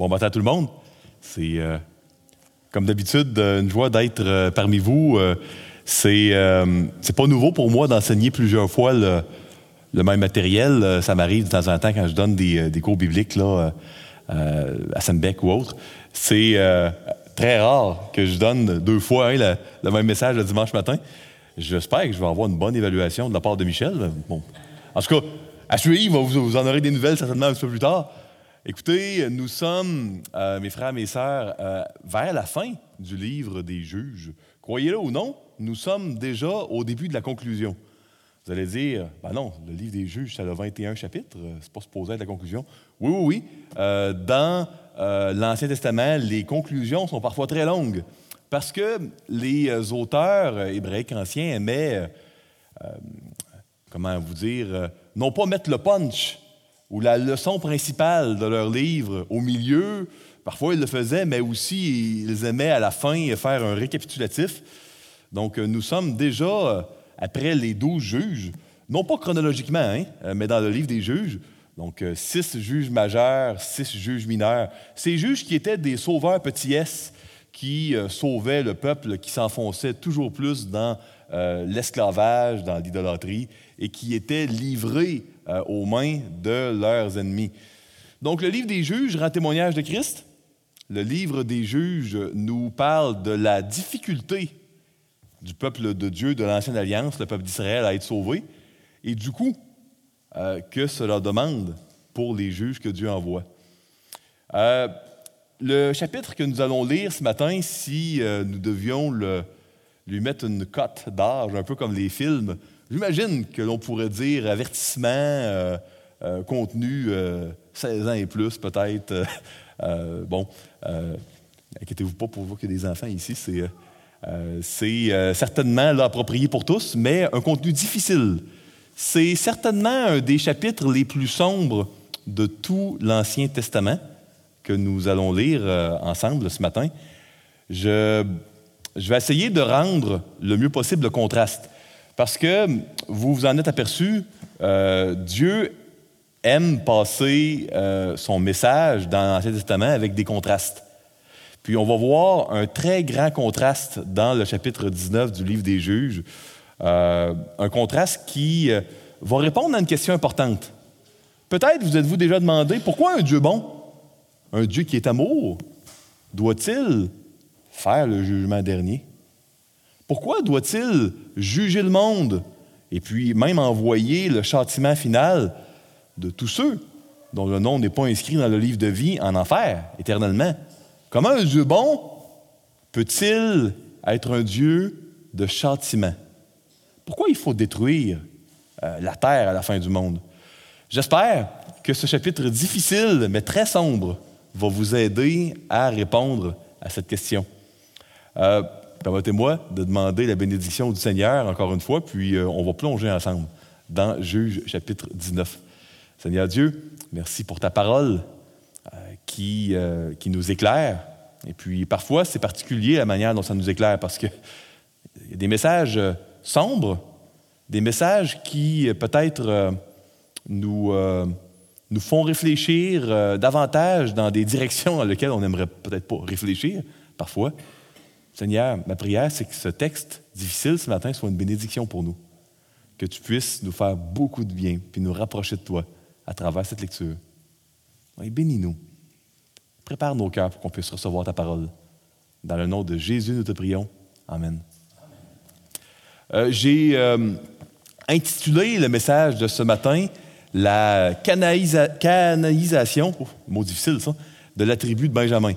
Bon matin à tout le monde. C'est, euh, comme d'habitude, euh, une joie d'être euh, parmi vous. Euh, c'est, c'est pas nouveau pour moi d'enseigner plusieurs fois le, même matériel. Ça m'arrive de temps en temps quand je donne des, des cours bibliques là, à Sainte-Bec ou autre. C'est très rare que je donne deux fois hein, le, le même message le dimanche matin. J'espère que je vais avoir une bonne évaluation de la part de Michel. Bon. En tout cas, à suivre, vous, vous en aurez des nouvelles certainement un petit peu plus tard. Écoutez, nous sommes, euh, mes frères, mes sœurs, euh, vers la fin du livre des juges. Croyez-le ou non, nous sommes déjà au début de la conclusion. Vous allez dire, ben non, le livre des juges, ça a 21 chapitres, euh, c'est pas supposé être la conclusion. Oui, oui, oui. Dans l'Ancien Testament, les conclusions sont parfois très longues parce que les auteurs hébraïques anciens aimaient, comment vous dire, non pas mettre le punch ou la leçon principale de leur livre au milieu. Parfois, ils le faisaient, mais aussi ils aimaient à la fin faire un récapitulatif. Donc, euh, nous sommes déjà euh, après les douze juges, non pas chronologiquement, hein, euh, mais dans le livre des juges. Donc, six juges majeurs, six juges mineurs. Ces juges qui étaient des sauveurs petits S, qui sauvaient le peuple qui s'enfonçait toujours plus dans l'esclavage, dans l'idolâtrie, et qui étaient livrés euh, aux mains de leurs ennemis. Donc, le livre des juges rend témoignage de Christ. Le livre des juges nous parle de la difficulté du peuple de Dieu de l'Ancienne Alliance, le peuple d'Israël, à être sauvé, et du coup, euh, que cela demande pour les juges que Dieu envoie. Euh, le chapitre que nous allons lire ce matin, si nous devions lui mettre une cote d'âge, un peu comme les films, j'imagine que l'on pourrait dire avertissement, euh, euh, contenu euh, 16 ans et plus peut-être. Euh, euh, bon, euh, inquiétez-vous pas pour vous qu'il y des enfants ici, c'est... euh, euh, euh, certainement là, approprié pour tous, mais un contenu difficile. C'est certainement un des chapitres les plus sombres de tout l'Ancien Testament que nous allons lire euh, ensemble ce matin. Je vais essayer de rendre le mieux possible le contraste. Parce que vous vous en êtes aperçu, euh, Dieu aime passer euh, son message dans l'Ancien Testament avec des contrastes. Puis on va voir un très grand contraste dans le chapitre 19 du livre des juges. Euh, un contraste qui va répondre à une question importante. Peut-être vous êtes-vous déjà demandé pourquoi un Dieu bon, un Dieu qui est amour, doit-il faire le jugement dernier? Pourquoi doit-il juger le monde et puis même envoyer le châtiment final de tous ceux dont le nom n'est pas inscrit dans le livre de vie en enfer éternellement? Comment un Dieu bon peut-il être un Dieu de châtiment? Pourquoi il faut détruire euh, la terre à la fin du monde? J'espère que ce chapitre difficile mais très sombre va vous aider à répondre à cette question. Euh, Permettez-moi de demander la bénédiction du Seigneur encore une fois, puis euh, on va plonger ensemble dans Juge chapitre 19. Seigneur Dieu, merci pour ta parole euh, qui, euh, qui nous éclaire. Et puis parfois, c'est particulier la manière dont ça nous éclaire parce qu'il y a des messages sombres, des messages qui peut-être nous, nous font réfléchir davantage dans des directions dans lesquelles on n'aimerait peut-être pas réfléchir parfois. Seigneur, ma prière, c'est que ce texte difficile ce matin soit une bénédiction pour nous. Que tu puisses nous faire beaucoup de bien, puis nous rapprocher de toi à travers cette lecture. Bénis-nous. Prépare nos cœurs pour qu'on puisse recevoir ta parole. Dans le nom de Jésus, nous te prions. Amen. Euh, J'ai euh, intitulé le message de ce matin La canaïsa- canaïsation, oh, mot difficile de la tribu de Benjamin.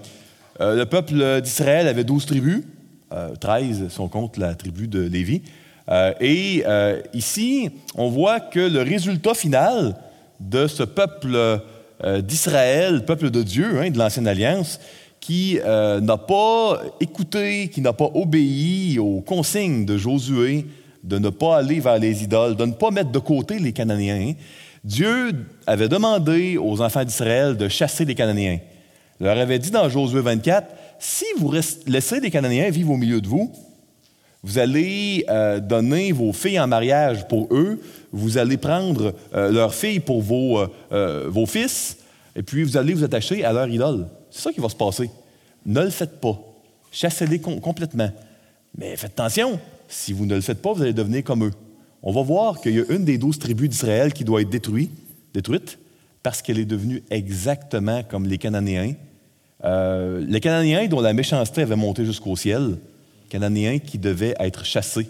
Euh, le peuple d'Israël avait 12 tribus, euh, 13 si on compte la tribu de Lévi. Euh, et euh, ici, on voit que le résultat final de ce peuple d'Israël, peuple de Dieu, hein, de l'Ancienne Alliance, qui n'a pas écouté, qui n'a pas obéi aux consignes de Josué de ne pas aller vers les idoles, de ne pas mettre de côté les Cananéens. Dieu avait demandé aux enfants d'Israël de chasser les Cananéens. Leur avait dit dans Josué 24, si vous laissez les Cananéens vivre au milieu de vous, vous allez euh, donner vos filles en mariage pour eux, vous allez prendre euh, leurs filles pour vos, euh, vos fils, et puis vous allez vous attacher à leur idole. C'est ça qui va se passer. Ne le faites pas. Chassez-les complètement. Mais faites attention, si vous ne le faites pas, vous allez devenir comme eux. On va voir qu'il y a une des douze tribus d'Israël qui doit être détruite, détruite parce qu'elle est devenue exactement comme les Cananéens. Euh, les Cananéens dont la méchanceté avait monté jusqu'au ciel, Cananéens qui devaient être chassés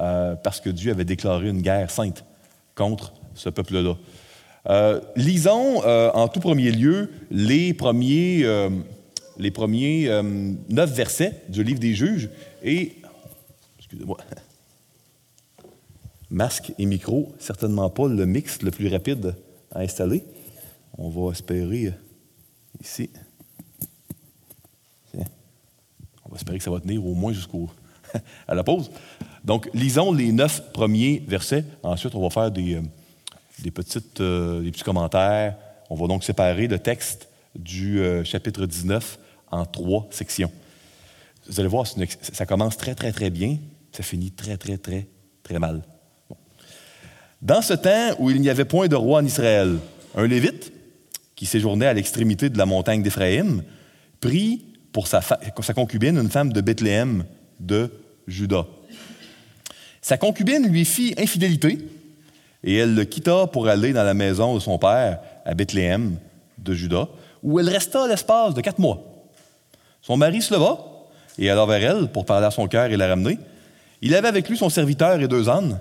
euh, parce que Dieu avait déclaré une guerre sainte contre ce peuple-là. Euh, lisons en tout premier lieu les premiers, les premiers neuf versets du livre des juges et excusez-moi, masque et micro, certainement pas le mix le plus rapide à installer. On va espérer ici. On va espérer que ça va tenir au moins jusqu'au à la pause. Donc, lisons les neuf premiers versets. Ensuite, on va faire des, euh, des, petites, euh, des petits commentaires. On va donc séparer le texte du euh, chapitre 19 en trois sections. Vous allez voir, ça commence très, très, très bien. Ça finit très, très, très, très mal. Dans ce temps où il n'y avait point de roi en Israël, un Lévite, qui séjournait à l'extrémité de la montagne d'Éphraïm, prit pour sa, concubine une femme de Bethléem de Juda. Sa concubine lui fit infidélité et elle le quitta pour aller dans la maison de son père à Bethléem de Juda, où elle resta l'espace de quatre mois. Son mari se leva et alla vers elle pour parler à son cœur et la ramener. Il avait avec lui son serviteur et deux ânes.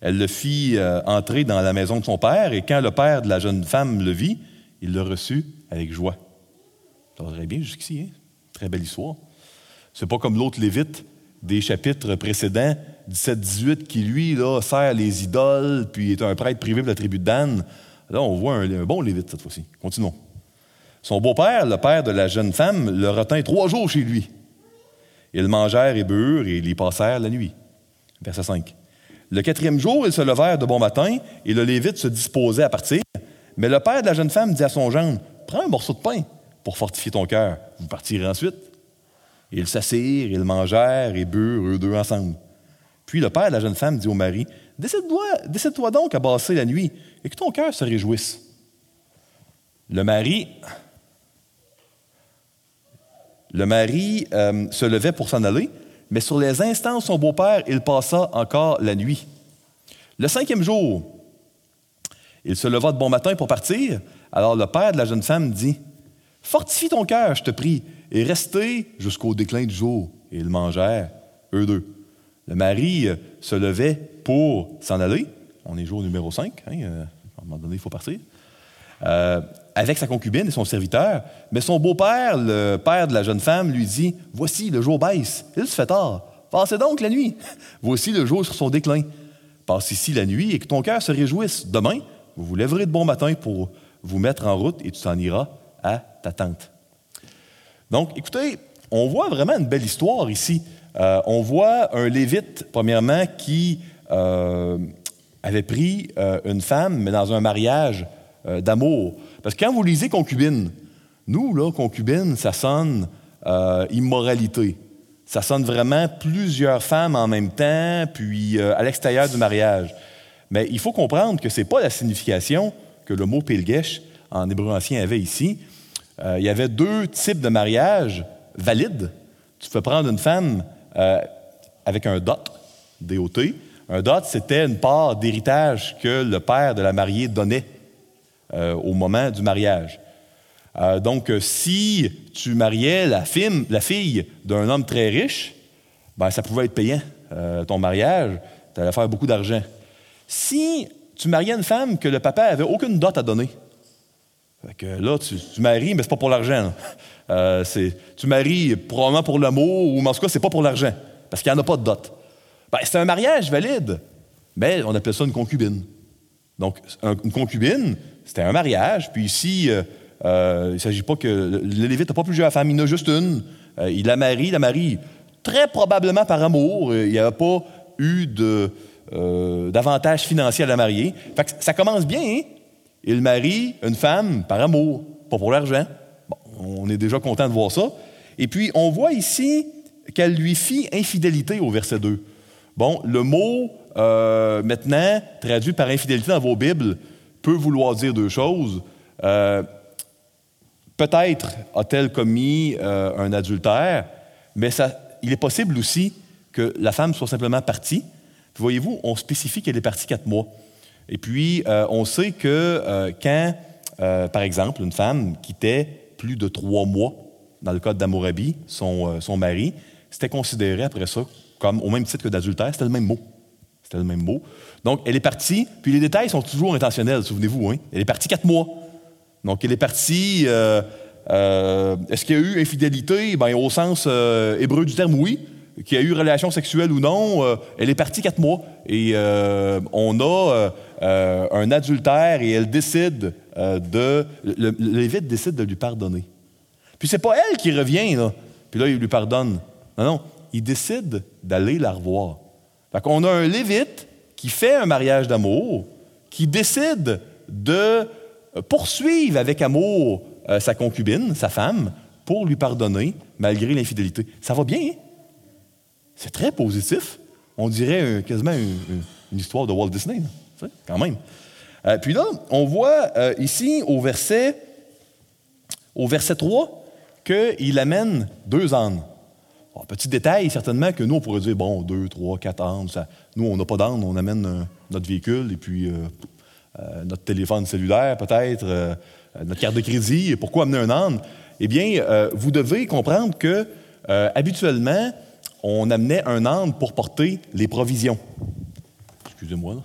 Elle le fit euh, entrer dans la maison de son père, et quand le père de la jeune femme le vit, il le reçut avec joie. Ça bien jusqu'ici, hein? Très belle histoire. C'est pas comme l'autre Lévite des chapitres précédents, 17-18, qui lui, là, sert les idoles, puis est un prêtre privé de la tribu de Dan. Là, on voit un, un bon Lévite cette fois-ci. Continuons. Son beau-père, le père de la jeune femme, le retint trois jours chez lui. Ils mangèrent et burent et ils y passèrent la nuit. Verset 5. Le quatrième jour, ils se levèrent de bon matin et le Lévite se disposait à partir. Mais le père de la jeune femme dit à son gendre Prends un morceau de pain pour fortifier ton cœur. Vous partirez ensuite. ils s'assirent, ils mangèrent et burent eux deux ensemble. Puis le père de la jeune femme dit au mari Décide-toi donc à basser la nuit et que ton cœur se réjouisse. Le mari le mari euh, se levait pour s'en aller, mais sur les instants, son beau-père, il passa encore la nuit. Le cinquième jour, il se leva de bon matin pour partir. Alors le père de la jeune femme dit Fortifie ton cœur, je te prie, et restez jusqu'au déclin du jour. Et ils mangèrent, eux deux. Le mari euh, se levait pour s'en aller. On est jour numéro 5. Hein, euh, à un moment donné, il faut partir. Euh, avec sa concubine et son serviteur. Mais son beau-père, le père de la jeune femme, lui dit Voici, le jour baisse, il se fait tard. Passez donc la nuit. Voici le jour sur son déclin. Passe ici la nuit et que ton cœur se réjouisse. Demain, vous vous lèverez de bon matin pour vous mettre en route et tu t'en iras à ta tente. Donc, écoutez, on voit vraiment une belle histoire ici. Euh, on voit un Lévite, premièrement, qui euh, avait pris euh, une femme, mais dans un mariage d'amour. Parce que quand vous lisez concubine, nous, là, concubine, ça sonne immoralité. Ça sonne vraiment plusieurs femmes en même temps, puis à l'extérieur du mariage. Mais il faut comprendre que ce n'est pas la signification que le mot pilgesh en hébreu ancien avait ici. Euh, il y avait deux types de mariage valides. Tu peux prendre une femme avec un dot, DOT. Un dot, c'était une part d'héritage que le père de la mariée donnait euh, au moment du mariage. Euh, donc, euh, si tu mariais la fille, la fille d'un homme très riche, ben, ça pouvait être payant, ton mariage, tu allais faire beaucoup d'argent. Si tu mariais une femme que le papa avait aucune dot à donner, que là, tu, maries, mais c'est pas pour l'argent. tu maries probablement pour l'amour, ou en tout cas, c'est pas pour l'argent, parce qu'il n'y en a pas de dot. Ben, c'est un mariage valide, mais on appelle ça une concubine. Donc, une concubine, c'était un mariage. Puis ici, euh, euh, il ne s'agit pas que. Le Lévite n'a pas plusieurs femmes, il en a juste une. Euh, il la marie, la marie très probablement par amour. Il n'y a pas eu d'avantage financier à la marier. Fait ça commence bien. Hein? Il marie une femme par amour, pas pour l'argent. Bon, on est déjà content de voir ça. Et puis, on voit ici qu'elle lui fit infidélité au verset 2. Bon, le mot, maintenant, traduit par infidélité dans vos Bibles, peut vouloir dire deux choses. Euh, Peut-être a-t-elle commis euh, un adultère, mais il est possible aussi que la femme soit simplement partie. Voyez-vous, on spécifie qu'elle est partie quatre mois. Et puis, euh, on sait que euh, quand, par exemple, une femme quittait plus de trois mois, dans le cas d'Amourabi, son, son mari, c'était considéré après ça comme au même titre que d'adultère, c'était le même mot. C'était le même mot. Donc, elle est partie, puis les détails sont toujours intentionnels, souvenez-vous. Hein? Elle est partie quatre mois. Donc, elle est partie. Euh, euh, est-ce qu'il y a eu infidélité? Ben, au sens euh, hébreu du terme, oui. Qu'il y a eu relation sexuelle ou non, elle est partie quatre mois. Et on a un adultère et elle décide de. Le, Lévite décide de lui pardonner. Puis c'est pas elle qui revient, là. Puis là, il lui pardonne. Non, non. Il décide d'aller la revoir. Fait qu'on a un Lévite qui fait un mariage d'amour, qui décide de poursuivre avec amour euh, sa concubine, sa femme, pour lui pardonner malgré l'infidélité. Ça va bien, hein? C'est très positif. On dirait quasiment une, histoire de Walt Disney, quand même. Euh, puis là, on voit euh, ici au verset, au verset 3 qu'il amène deux ânes. petit détail, certainement, que nous, on pourrait dire, bon, deux, trois, quatre ânes. nous, on n'a pas d'âne, on amène notre véhicule et puis euh, notre téléphone cellulaire peut-être, euh, notre carte de crédit. Pourquoi amener un âne? Eh bien, euh, vous devez comprendre que habituellement, on amenait un âne pour porter les provisions. Excusez-moi,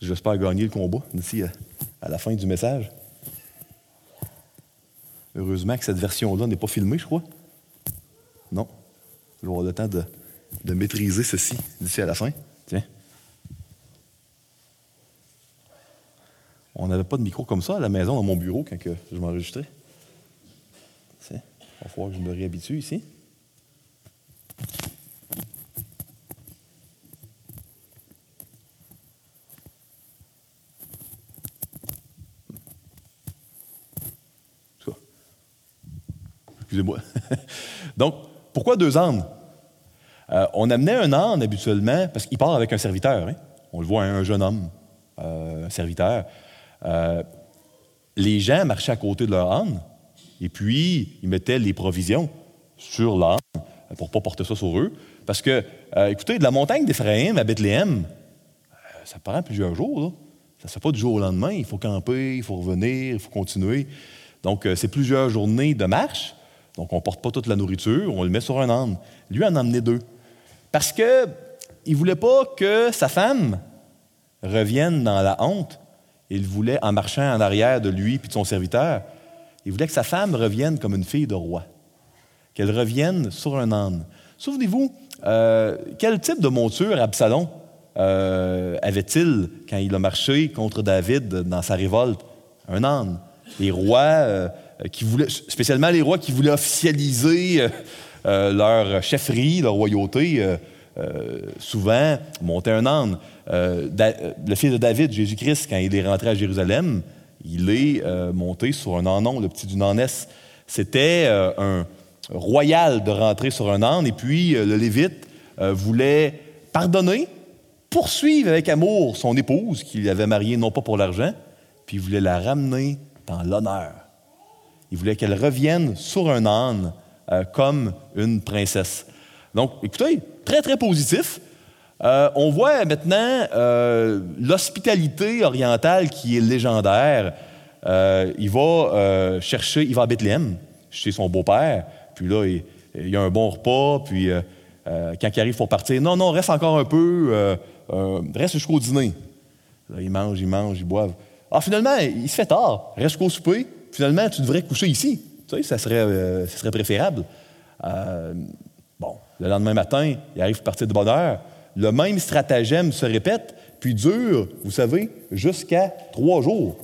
j'espère gagner le combat d'ici à, la fin du message. Heureusement que cette version-là n'est pas filmée, je crois. Non. Je vais avoir le temps de, de maîtriser ceci d'ici à la fin. Tiens. On n'avait pas de micro comme ça à la maison, dans mon bureau, quand je m'enregistrais. Il va falloir que je me réhabitue ici. Donc, pourquoi deux ânes? Euh, on amenait un âne habituellement parce qu'il part avec un serviteur. Hein. On le voit, un jeune homme, euh, un serviteur. Euh, les gens marchaient à côté de leur âne et puis ils mettaient les provisions sur l'âne pour ne pas porter ça sur eux. Parce que, écoutez, de la montagne d'Éphraïm à Bethléem, ça prend plusieurs jours. Ça ne se fait pas du jour au lendemain. Il faut camper, il faut revenir, il faut continuer. Donc, c'est plusieurs journées de marche. Donc, on ne porte pas toute la nourriture, on le met sur un âne. Lui en a emmené deux. Parce qu'il ne voulait pas que sa femme revienne dans la honte il voulait, en marchant en arrière de lui puis de son serviteur, il voulait que sa femme revienne comme une fille de roi, qu'elle revienne sur un âne. Souvenez-vous, euh, quel type de monture Absalom euh, avait-il quand il a marché contre David dans sa révolte? Un âne. Les rois euh, qui voulaient, spécialement les rois qui voulaient officialiser leur chefferie, leur royauté, souvent montaient un âne. Euh, le fils de David, Jésus-Christ, quand il est rentré à Jérusalem, il est euh, monté sur un anon, le petit d'une ânesse. C'était euh, un royal de rentrer sur un âne, et puis le Lévite voulait pardonner, poursuivre avec amour son épouse qu'il avait mariée non pas pour l'argent, puis il voulait la ramener dans l'honneur. Il voulait qu'elle revienne sur un âne comme une princesse. Donc, écoutez, très, très positif. Euh, on voit maintenant euh, l'hospitalité orientale qui est légendaire. Euh, il va chercher, il va à Bethléem, chez son beau-père, puis là, il, y a un bon repas, puis quand il arrive pour partir, non, non, reste encore un peu, reste jusqu'au dîner. Là, il mange, il mange, il boivent. Ah, finalement, il se fait tard, reste jusqu'au souper, finalement, tu devrais coucher ici. Tu sais, ça serait, ça serait préférable. bon, le lendemain matin, il arrive partir de bonne heure le même stratagème se répète, puis dure, vous savez, jusqu'à trois jours.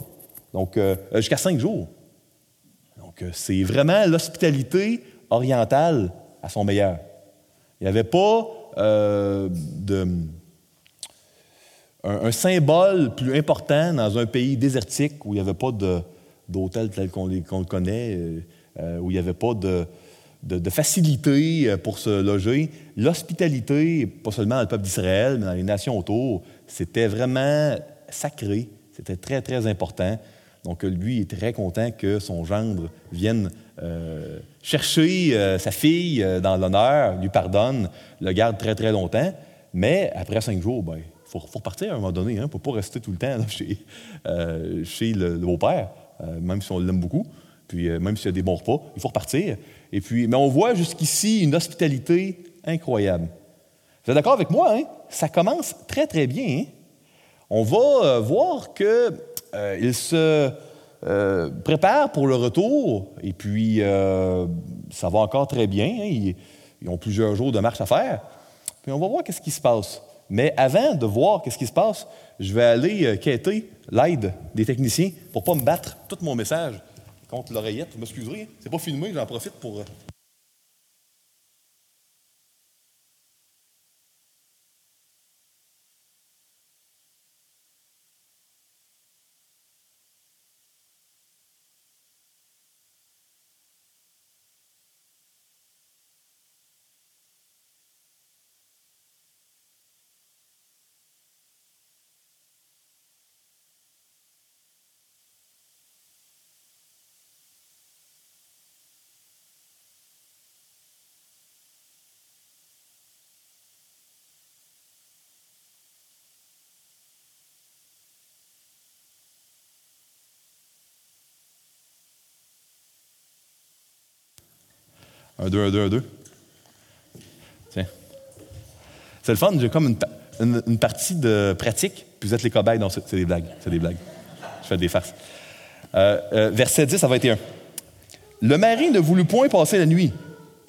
Donc, euh, euh, jusqu'à cinq jours. Donc, euh, c'est vraiment l'hospitalité orientale à son meilleur. Il n'y avait pas de, un, symbole plus important dans un pays désertique où il n'y avait pas d'hôtel tel qu'on le connaît, où il n'y avait pas de, facilité euh, pour se loger. L'hospitalité, pas seulement dans le peuple d'Israël, mais dans les nations autour, c'était vraiment sacré. C'était très, très important. Donc, lui est très content que son gendre vienne chercher sa fille dans l'honneur, lui pardonne, le garde très, très longtemps. Mais après cinq jours, ben, il faut, repartir à un moment donné. Il hein, ne faut pas rester tout le temps chez, le, beau-père, même si on l'aime beaucoup. Puis même s'il y a des bons repas, il faut repartir. Et puis, mais on voit jusqu'ici une hospitalité incroyable. Vous êtes d'accord avec moi? Hein? Ça commence très, très bien. Hein? On va euh, voir qu'il euh, se euh, prépare pour le retour, et puis ça va encore très bien. Hein? Ils, ils, ont plusieurs jours de marche à faire. Puis on va voir qu'est-ce qui se passe. Mais avant de voir qu'est-ce qui se passe, je vais aller quêter l'aide des techniciens pour pas me battre tout mon message contre l'oreillette. Vous m'excuserez, c'est pas filmé, j'en profite pour. Un, deux, un, deux, un, deux. Tiens. C'est le fun, j'ai comme une, partie de pratique, puis vous êtes les cobayes. Non, c'est des blagues. C'est des blagues. Je fais des farces. Euh, euh, verset 10 à 21. Le mari ne voulut point passer la nuit.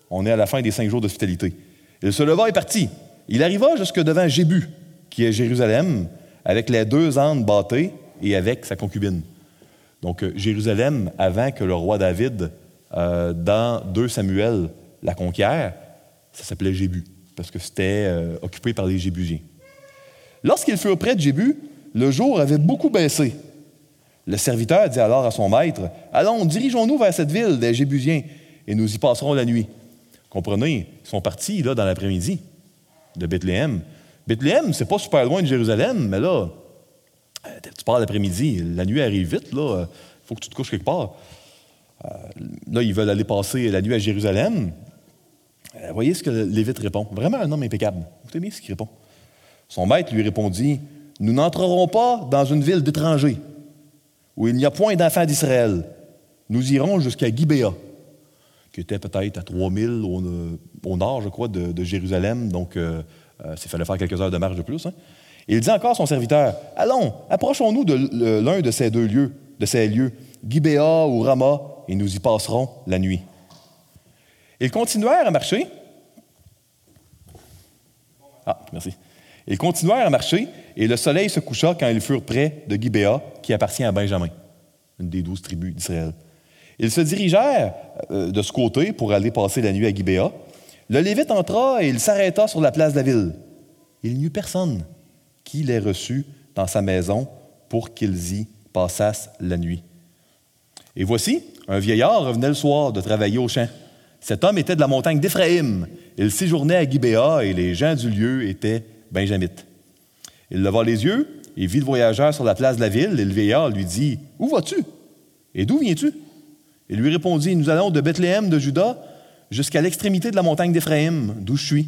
On est à la fin des cinq jours d'hospitalité. Il se leva et partit. Il arriva jusque devant Jébu, qui est Jérusalem, avec les deux ânes bâtés et avec sa concubine. Donc, euh, Jérusalem, avant que le roi David euh, dans 2 Samuel, la conquiert, ça s'appelait Jébu, parce que c'était euh, occupé par les Jébusiens. Lorsqu'il fut auprès de Jébu, le jour avait beaucoup baissé. Le serviteur dit alors à son maître Allons, dirigeons-nous vers cette ville des Jébusiens, et nous y passerons la nuit. Comprenez, ils sont partis là dans l'après-midi de Bethléem. Bethléem, c'est pas super loin de Jérusalem, mais là, euh, tu pars l'après-midi, la nuit arrive vite, là, il faut que tu te couches quelque part. Euh, là, ils veulent aller passer la nuit à Jérusalem. Euh, voyez ce que Lévite répond. Vraiment un homme impeccable. Écoutez bien ce qu'il répond. Son maître lui répondit Nous n'entrerons pas dans une ville d'étrangers où il n'y a point d'enfants d'Israël. Nous irons jusqu'à Gibéa, qui était peut-être à 3000 au, au, nord, je crois, de, Jérusalem. Donc, euh, il fallait faire quelques heures de marche de plus. Hein. il dit encore à son serviteur Allons, approchons-nous de l'un de ces deux lieux, de ces lieux, Gibéa ou Rama, et nous y passerons la nuit. Ils continuèrent à marcher. Ah, merci. Ils continuèrent à marcher, et le soleil se coucha quand ils furent près de Gibéa, qui appartient à Benjamin, une des douze tribus d'Israël. Ils se dirigèrent euh, de ce côté pour aller passer la nuit à Gibéa. Le Lévite entra et il s'arrêta sur la place de la ville. Il n'y eut personne qui les reçut dans sa maison pour qu'ils y passassent la nuit. Et voici, un vieillard revenait le soir de travailler au champ. Cet homme était de la montagne d'Éphraïm. Il séjournait à Gibéa et les gens du lieu étaient benjamites. Il leva les yeux et vit le voyageur sur la place de la ville et le vieillard lui dit Où vas-tu? Et d'où viens-tu Il lui répondit Nous allons de Bethléem de Juda jusqu'à l'extrémité de la montagne d'Éphraïm, d'où je suis.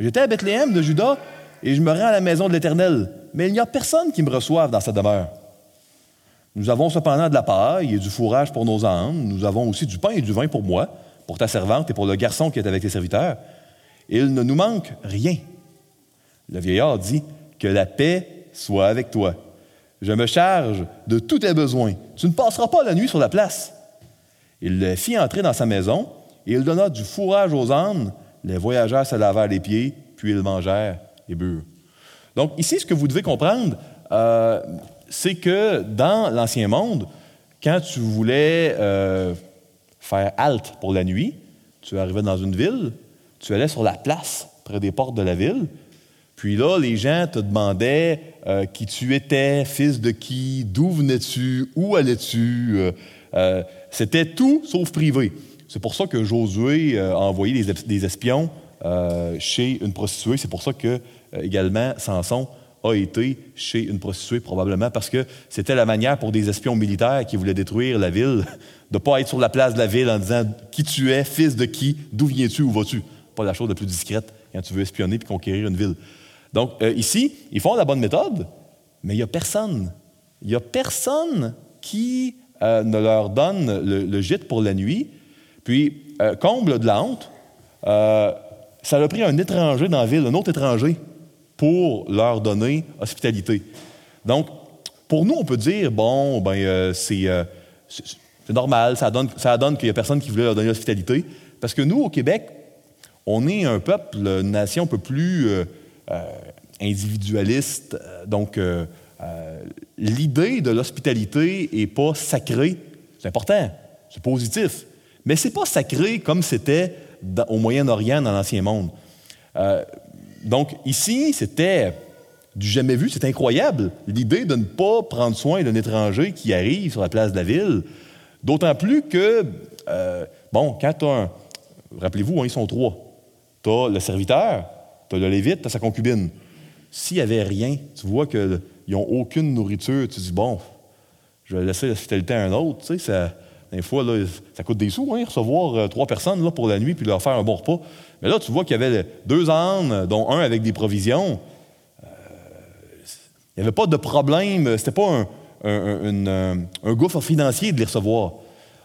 J'étais à Bethléem de Juda et je me rends à la maison de l'Éternel, mais il n'y a personne qui me reçoive dans sa demeure. Nous avons cependant de la paille et du fourrage pour nos âmes. Nous avons aussi du pain et du vin pour moi, pour ta servante et pour le garçon qui est avec tes serviteurs. Il ne nous manque rien. Le vieillard dit Que la paix soit avec toi. Je me charge de tous tes besoins. Tu ne passeras pas la nuit sur la place. Il le fit entrer dans sa maison et il donna du fourrage aux ânes. Les voyageurs se lavèrent les pieds, puis ils mangèrent et burent. Donc, ici, ce que vous devez comprendre, euh, c'est que dans l'Ancien Monde, quand tu voulais euh, faire halte pour la nuit, tu arrivais dans une ville, tu allais sur la place près des portes de la ville, puis là, les gens te demandaient euh, qui tu étais, fils de qui, d'où venais-tu, où allais-tu. Euh, c'était tout sauf privé. C'est pour ça que Josué a envoyé des, espions chez une prostituée. C'est pour ça que, également, Samson a été chez une prostituée, probablement parce que c'était la manière pour des espions militaires qui voulaient détruire la ville de ne pas être sur la place de la ville en disant qui tu es, fils de qui, d'où viens-tu, où vas-tu. Pas la chose la plus discrète quand tu veux espionner puis conquérir une ville. Donc, euh, ici, ils font la bonne méthode, mais il n'y a personne. Il n'y a personne qui euh, ne leur donne le, gîte pour la nuit. Puis, euh, comble de la honte, ça a pris un étranger dans la ville, un autre étranger, pour leur donner hospitalité. Donc, pour nous, on peut dire, bon, ben, c'est, normal, ça donne, ça donne qu'il n'y a personne qui voulait leur donner hospitalité. Parce que nous, au Québec, on est un peuple, une nation un peu plus euh, individualiste. Euh, donc, euh, l'idée de l'hospitalité n'est pas sacrée. C'est important, c'est positif. Mais ce n'est pas sacré comme c'était au Moyen-Orient, dans l'Ancien Monde. Donc, ici, c'était du jamais vu, c'est incroyable. L'idée de ne pas prendre soin d'un étranger qui arrive sur la place de la ville. D'autant plus que, bon, quand tu un. Rappelez-vous, hein, ils sont trois. Tu as le serviteur, tu as le lévite, tu as sa concubine. S'il n'y avait rien, tu vois qu'ils n'ont aucune nourriture, tu dis, bon, je vais laisser l'hospitalité à un autre. Tu sais, ça, des fois, là, ça coûte des sous, hein, recevoir euh, trois personnes là, pour la nuit puis leur faire un bon repas. Mais là, tu vois qu'il y avait deux ânes, dont un avec des provisions. Euh, il n'y avait pas de problème. C'était pas un, un, un, gouffre financier de les recevoir.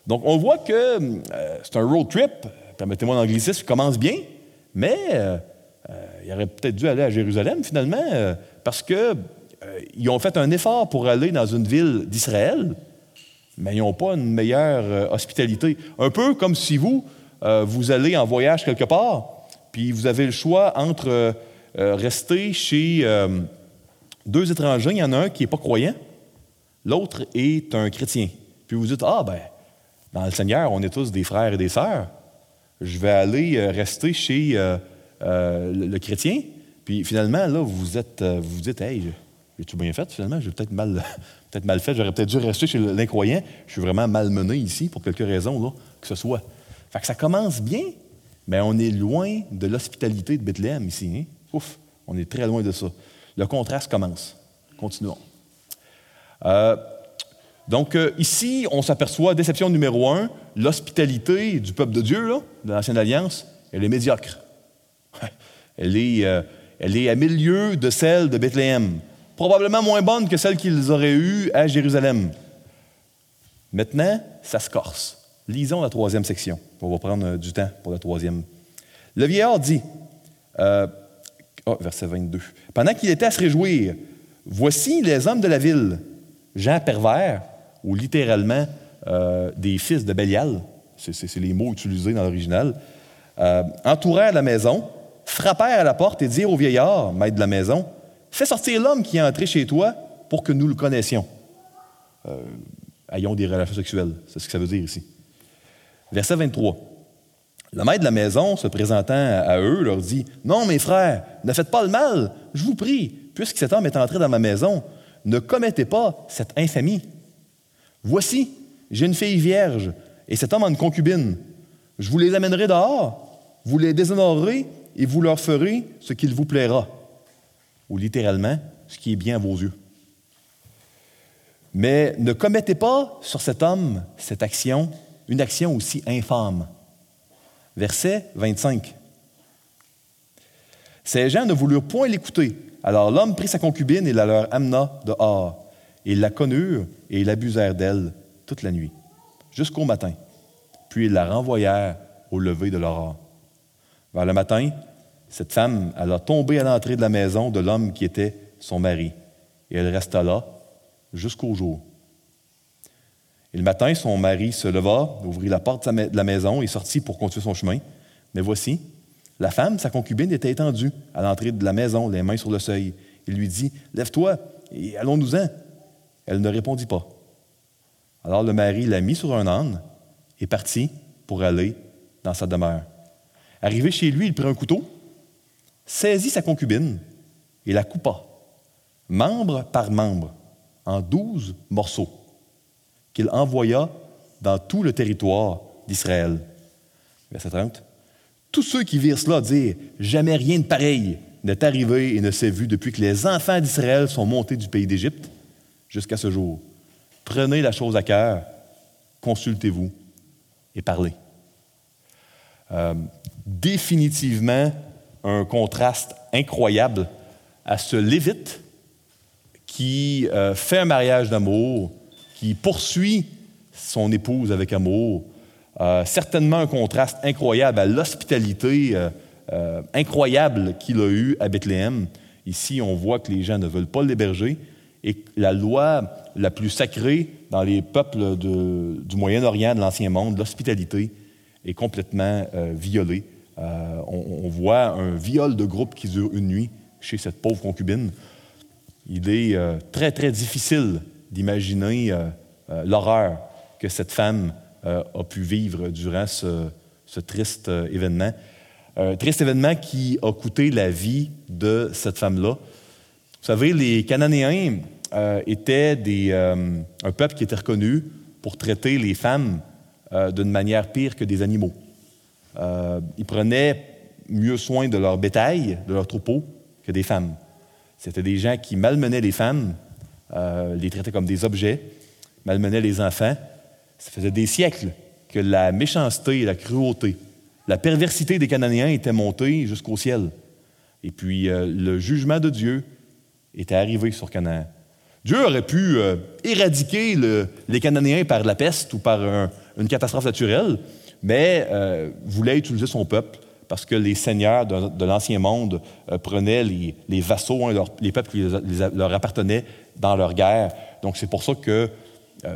Donc, on voit que euh, c'est un road trip, permettez-moi l'anglicisme, qui commence bien, mais euh, il aurait peut-être dû aller à Jérusalem finalement, euh, parce qu'ils euh, ont fait un effort pour aller dans une ville d'Israël, mais ils n'ont pas une meilleure hospitalité. Un peu comme si vous, vous allez en voyage quelque part, puis vous avez le choix entre rester chez deux étrangers, il y en a un qui n'est pas croyant, l'autre est un chrétien. Puis vous dites, ah ben, dans le Seigneur, on est tous des frères et des sœurs. Je vais aller rester chez euh, le, chrétien. Puis finalement, là, vous êtes, euh, vous, dites, hey, j'ai tout bien fait? Finalement, j'ai peut-être mal, mal fait, j'aurais peut-être dû rester chez l'incroyant. Je suis vraiment malmené ici pour quelques raisons là, que ce soit. Que ça commence bien, mais on est loin de l'hospitalité de Bethléem ici. Hein? Ouf, on est très loin de ça. Le contraste commence. Continuons. Euh, donc, ici, on s'aperçoit, déception numéro un, l'hospitalité du peuple de Dieu, de l'Ancienne Alliance, elle est médiocre. Elle est, euh, elle est à milieu de celle de Bethléem, probablement moins bonne que celle qu'ils auraient eue à Jérusalem. Maintenant, ça se corse. Lisons la troisième section. On va prendre euh, du temps pour la troisième. Le vieillard dit, euh, oh, verset 22, Pendant qu'il était à se réjouir, voici les hommes de la ville, gens pervers, ou littéralement des fils de Bélial, c'est les mots utilisés dans l'original, entourèrent la maison frappèrent à la porte et dirent au vieillard, maître de la maison, Fais sortir l'homme qui est entré chez toi pour que nous le connaissions. Euh, ayons des relations sexuelles, c'est ce que ça veut dire ici. Verset 23. Le maître de la maison, se présentant à eux, leur dit Non, mes frères, ne faites pas le mal, je vous prie, puisque cet homme est entré dans ma maison, ne commettez pas cette infamie. Voici, j'ai une fille vierge, et cet homme a une concubine. Je vous les amènerai dehors, vous les déshonorerez et vous leur ferez ce qu'il vous plaira, ou littéralement, ce qui est bien à vos yeux. Mais ne commettez pas sur cet homme cette action, une action aussi infâme. Verset 25. Ces gens ne voulurent point l'écouter. Alors l'homme prit sa concubine et la leur amena dehors. Ils la connurent et l'abusèrent d'elle toute la nuit, jusqu'au matin. Puis ils la renvoyèrent au lever de l'aurore. Vers le matin, cette femme, elle a tombé à l'entrée de la maison de l'homme qui était son mari. Et elle resta là jusqu'au jour. Et le matin, son mari se leva, ouvrit la porte de la maison et sortit pour continuer son chemin. Mais voici, la femme, sa concubine, était étendue à l'entrée de la maison, les mains sur le seuil. Il lui dit Lève-toi et allons-nous-en. Elle ne répondit pas. Alors le mari l'a mis sur un âne et partit pour aller dans sa demeure. Arrivé chez lui, il prit un couteau, saisit sa concubine et la coupa, membre par membre, en douze morceaux, qu'il envoya dans tout le territoire d'Israël. Verset 30. Tous ceux qui virent cela dirent Jamais rien de pareil n'est arrivé et ne s'est vu depuis que les enfants d'Israël sont montés du pays d'Égypte jusqu'à ce jour. Prenez la chose à cœur, consultez-vous et parlez. Euh, définitivement un contraste incroyable à ce Lévite qui euh, fait un mariage d'amour, qui poursuit son épouse avec amour. Euh, certainement un contraste incroyable à l'hospitalité incroyable qu'il a eue à Bethléem. Ici, on voit que les gens ne veulent pas l'héberger et la loi la plus sacrée dans les peuples du Moyen-Orient, de l'Ancien Monde, l'hospitalité, est complètement euh, violée. Euh, on, voit un viol de groupe qui dure une nuit chez cette pauvre concubine. Il est euh, très, très difficile d'imaginer l'horreur que cette femme a pu vivre durant ce, triste événement. Un triste événement qui a coûté la vie de cette femme-là. Vous savez, les Cananéens euh, était euh, un peuple qui était reconnu pour traiter les femmes euh, d'une manière pire que des animaux. ils prenaient mieux soin de leur bétail, de leur troupeau, que des femmes. C'était des gens qui malmenaient les femmes, les traitaient comme des objets, malmenaient les enfants. Ça faisait des siècles que la méchanceté et la cruauté, la perversité des Cananéens étaient montées jusqu'au ciel. Et puis le jugement de Dieu était arrivé sur Canaan. Dieu aurait pu euh, éradiquer les Cananéens par la peste ou par une catastrophe naturelle, mais euh, voulait utiliser son peuple parce que les seigneurs de, l'Ancien Monde euh, prenaient les, vassaux, hein, les peuples qui leur appartenaient dans leur guerre. Donc c'est pour ça que,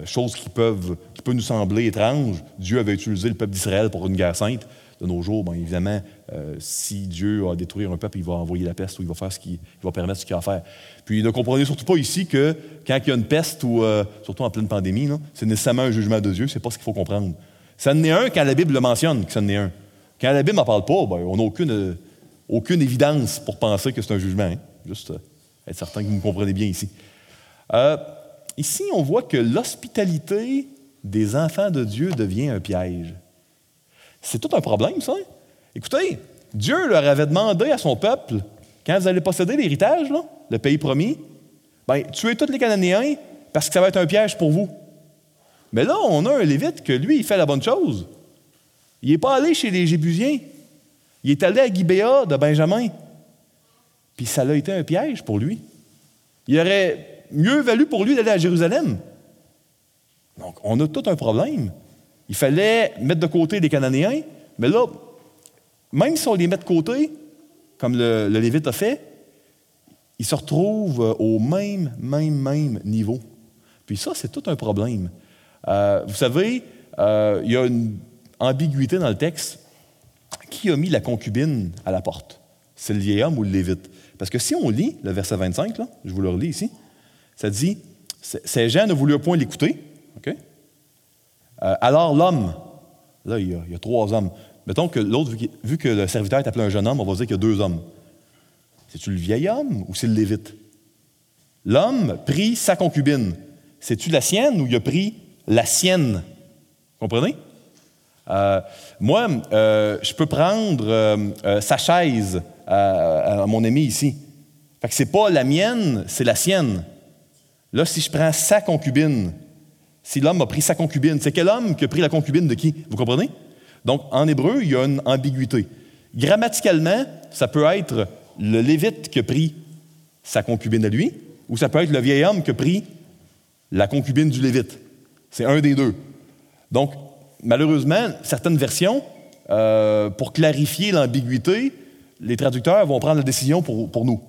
chose qui, peuvent, qui peut nous sembler étrange, Dieu avait utilisé le peuple d'Israël pour une guerre sainte de nos jours, bien évidemment, euh, si Dieu a détruire un peuple, il va envoyer la peste ou il va faire ce qu'il va permettre ce qu'il a à faire. Puis ne comprenez surtout pas ici que quand il y a une peste ou euh, surtout en pleine pandémie, c'est nécessairement un jugement de Dieu, c'est pas ce qu'il faut comprendre. Ça en est un quand la Bible le mentionne que ça en est un. Quand la Bible n'en parle pas, ben, on n'a aucune, aucune évidence pour penser que c'est un jugement. Hein. Juste euh, être certain que vous me comprenez bien ici. ici, on voit que l'hospitalité des enfants de Dieu devient un piège. C'est tout un problème, ça. Écoutez, Dieu leur avait demandé à son peuple, quand vous allez posséder l'héritage, le pays promis, ben, tuez tous les Cananéens parce que ça va être un piège pour vous. Mais là, on a un Lévite que lui, fait la bonne chose. Il n'est pas allé chez les Jébusiens. Il est allé à Gibéa de Benjamin. Puis ça a été un piège pour lui. Il aurait mieux valu pour lui d'aller à Jérusalem. Donc, on a tout un problème. Il fallait mettre de côté les Cananéens, mais là, même si on les met de côté, comme le, Lévite a fait, ils se retrouvent au même, même, même niveau. Puis ça, c'est tout un problème. Euh, vous savez, euh, il y a une ambiguïté dans le texte. Qui a mis la concubine à la porte? C'est le vieil homme ou le Lévite? Parce que si on lit le verset 25, là, je vous le relis ici, ça dit Ces gens ne voulurent point l'écouter. OK? Euh, alors l'homme, là, il y, a, trois hommes. Mettons que l'autre, vu, que le serviteur est appelé un jeune homme, on va dire qu'il y a deux hommes. C'est-tu le vieil homme ou c'est le lévite? L'homme prit sa concubine. C'est-tu la sienne ou il a pris la sienne? Comprenez? Euh, moi, euh, je peux prendre sa chaise à, mon ami ici. Fait que c'est pas la mienne, c'est la sienne. Là, si je prends sa concubine, si l'homme a pris sa concubine, c'est quel homme qui a pris la concubine de qui? Vous comprenez? Donc, en hébreu, il y a une ambiguïté. Grammaticalement, ça peut être le lévite qui a pris sa concubine à lui, ou ça peut être le vieil homme qui a pris la concubine du lévite. C'est un des deux. Donc, malheureusement, certaines versions, euh, pour clarifier l'ambiguïté, les traducteurs vont prendre la décision pour, pour nous.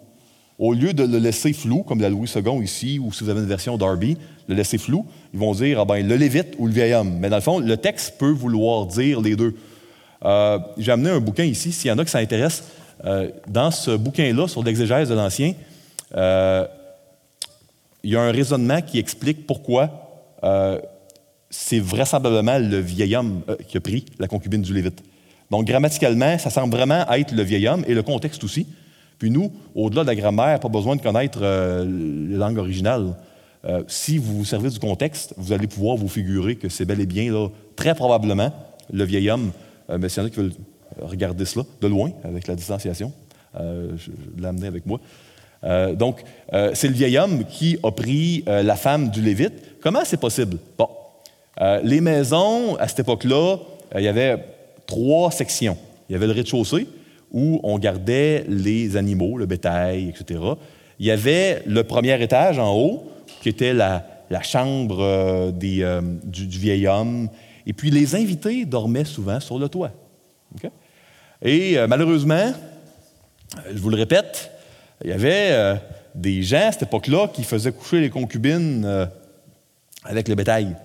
Au lieu de le laisser flou, comme la Louis II ici, ou si vous avez une version Darby, le laisser flou, ils vont dire ah ben, le Lévite ou le vieil homme. Mais dans le fond, le texte peut vouloir dire les deux. Euh, j'ai amené un bouquin ici, s'il y en a qui s'intéressent. Euh, dans ce bouquin-là, sur l'exégèse de l'Ancien, il y a un raisonnement qui explique pourquoi c'est vraisemblablement le vieil homme qui a pris la concubine du Lévite. Donc, grammaticalement, ça semble vraiment être le vieil homme et le contexte aussi. Puis nous, au-delà de la grammaire, pas besoin de connaître euh, les langues originales. Euh, si vous vous servez du contexte, vous allez pouvoir vous figurer que c'est bel et bien, là, très probablement, le vieil homme. Euh, mais s'il y en a qui veulent regarder cela de loin, avec la distanciation, je, l'ai amené avec moi. donc, c'est le vieil homme qui a pris la femme du Lévite. Comment c'est possible? Bon, les maisons, à cette époque-là, il y avait trois sections. Il y avait le rez-de-chaussée, où on gardait les animaux, le bétail, etc. Il y avait le premier étage en haut, qui était la, chambre euh, euh, du, vieil homme. Et puis les invités dormaient souvent sur le toit. Et euh, malheureusement, je vous le répète, il y avait des gens à cette époque-là qui faisaient coucher les concubines avec le bétail.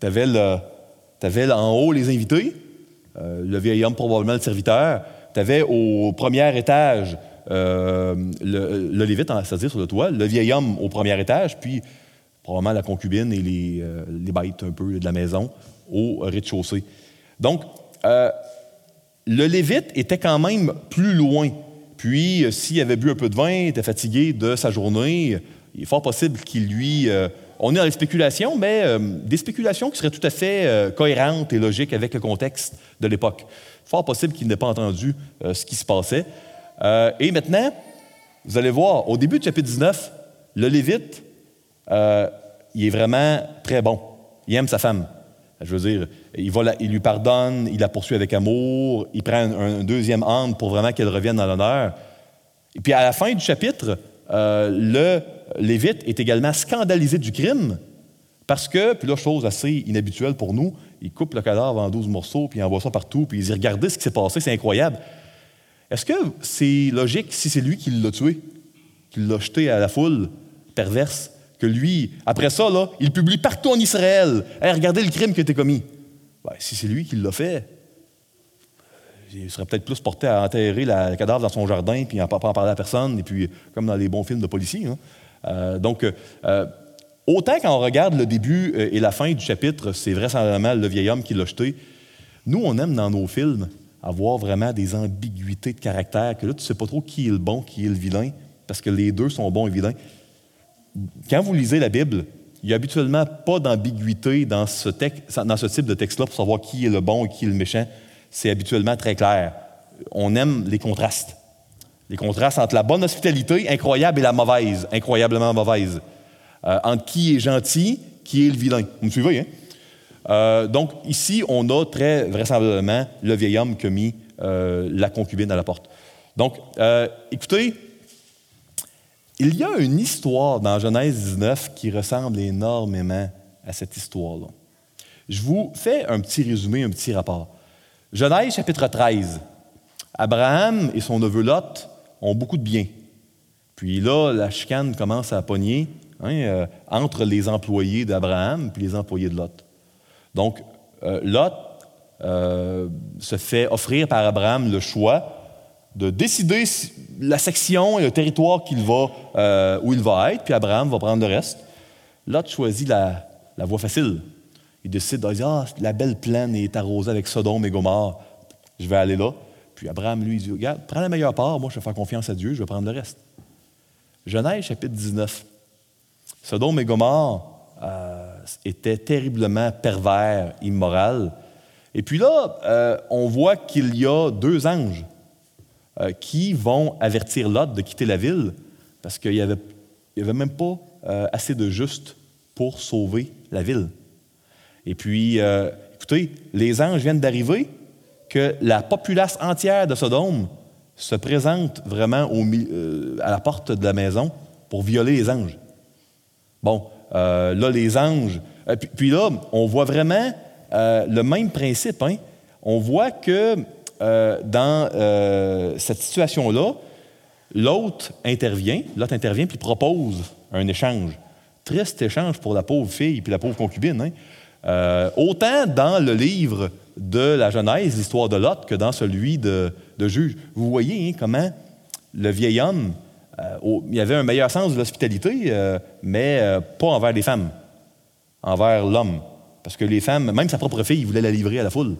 Tu avais, en haut les invités, le vieil homme probablement le serviteur, tu avais au premier étage euh, le, lévite, c'est-à-dire sur le toit, le vieil homme au premier étage, puis probablement la concubine et les, euh, bêtes un peu de la maison au rez-de-chaussée. Donc, euh, le lévite était quand même plus loin. Puis, s'il avait bu un peu de vin, était fatigué de sa journée, il est fort possible qu'il lui... on est dans les spéculations, mais des spéculations qui seraient tout à fait cohérentes et logiques avec le contexte de l'époque fort possible qu'il n'ait pas entendu euh, ce qui se passait. Euh, et maintenant, vous allez voir, au début du chapitre 19, le Lévite, euh, il est vraiment très bon. Il aime sa femme. Je veux dire, il, il lui pardonne, il la poursuit avec amour, il prend un, deuxième âme pour vraiment qu'elle revienne dans l'honneur. Et puis à la fin du chapitre, le Lévite est également scandalisé du crime parce que, puis là, chose assez inhabituelle pour nous, il coupe le cadavre en douze morceaux, puis il envoie ça partout, puis il dit Regardez ce qui s'est passé, c'est incroyable. Est-ce que c'est logique si c'est lui qui l'a tué, qui l'a jeté à la foule perverse, que lui, après ça, il publie partout en Israël Regardez le crime qui a été commis. Ben, si c'est lui qui l'a fait, il serait peut-être plus porté à enterrer le cadavre dans son jardin, puis en pas en parler à personne, et puis comme dans les bons films de policiers. Hein. Euh, donc, euh, Autant quand on regarde le début euh, et la fin du chapitre, c'est vraisemblablement le vieil homme qui l'a jeté. Nous, on aime dans nos films avoir vraiment des ambiguïtés de caractère, que là, tu ne sais pas trop qui est le bon, qui est le vilain, parce que les deux sont bons et vilains. Quand vous lisez la Bible, il n'y a habituellement pas d'ambiguïté dans ce type de texte-là pour savoir qui est le bon et qui est le méchant. C'est habituellement très clair. On aime les contrastes. Les contrastes entre la bonne hospitalité incroyable et la mauvaise, incroyablement mauvaise. Euh, entre qui est gentil, qui est le vilain. Vous me suivez, hein? Euh, donc, ici, on a très vraisemblablement le vieil homme qui a mis euh, la concubine à la porte. Donc, écoutez, il y a une histoire dans Genèse 19 qui ressemble énormément à cette histoire-là. Je vous fais un petit résumé, un petit rapport. Genèse chapitre 13. Abraham et son neveu Lot ont beaucoup de biens. Puis là, la chicane commence à pogner Hein, euh, entre les employés d'Abraham et les employés de Lot. Donc, euh, Lot euh, se fait offrir par Abraham le choix de décider la section et le territoire où il va être, puis Abraham va prendre le reste. Lot choisit la, voie facile. Il décide de dire Ah, la belle plaine est arrosée avec Sodome et Gomorre, je vais aller là. Puis Abraham, lui, dit Regarde, prends la meilleure part, moi je vais faire confiance à Dieu, je vais prendre le reste. Genèse chapitre 19. Sodome et Gomorre euh, étaient terriblement pervers, immoral. Et puis là, euh, on voit qu'il y a deux anges euh, qui vont avertir Lot de quitter la ville parce qu'il n'y avait, avait, même pas assez de justes pour sauver la ville. Et puis, écoutez, les anges viennent d'arriver, que la populace entière de Sodome se présente vraiment au, à la porte de la maison pour violer les anges. Bon, euh, là, les anges. Euh, puis, là, on voit vraiment euh, le même principe. Hein. On voit que dans cette situation-là, l'autre intervient, l'autre intervient puis propose un échange. Triste échange pour la pauvre fille puis la pauvre concubine. Hein. Autant dans le livre de la Genèse, l'histoire de Lot, que dans celui de, Juge. Vous voyez hein, comment le vieil homme euh, il y avait un meilleur sens de l'hospitalité, euh, mais euh, pas envers les femmes, envers l'homme. Parce que les femmes, même sa propre fille, il voulait la livrer à la foule.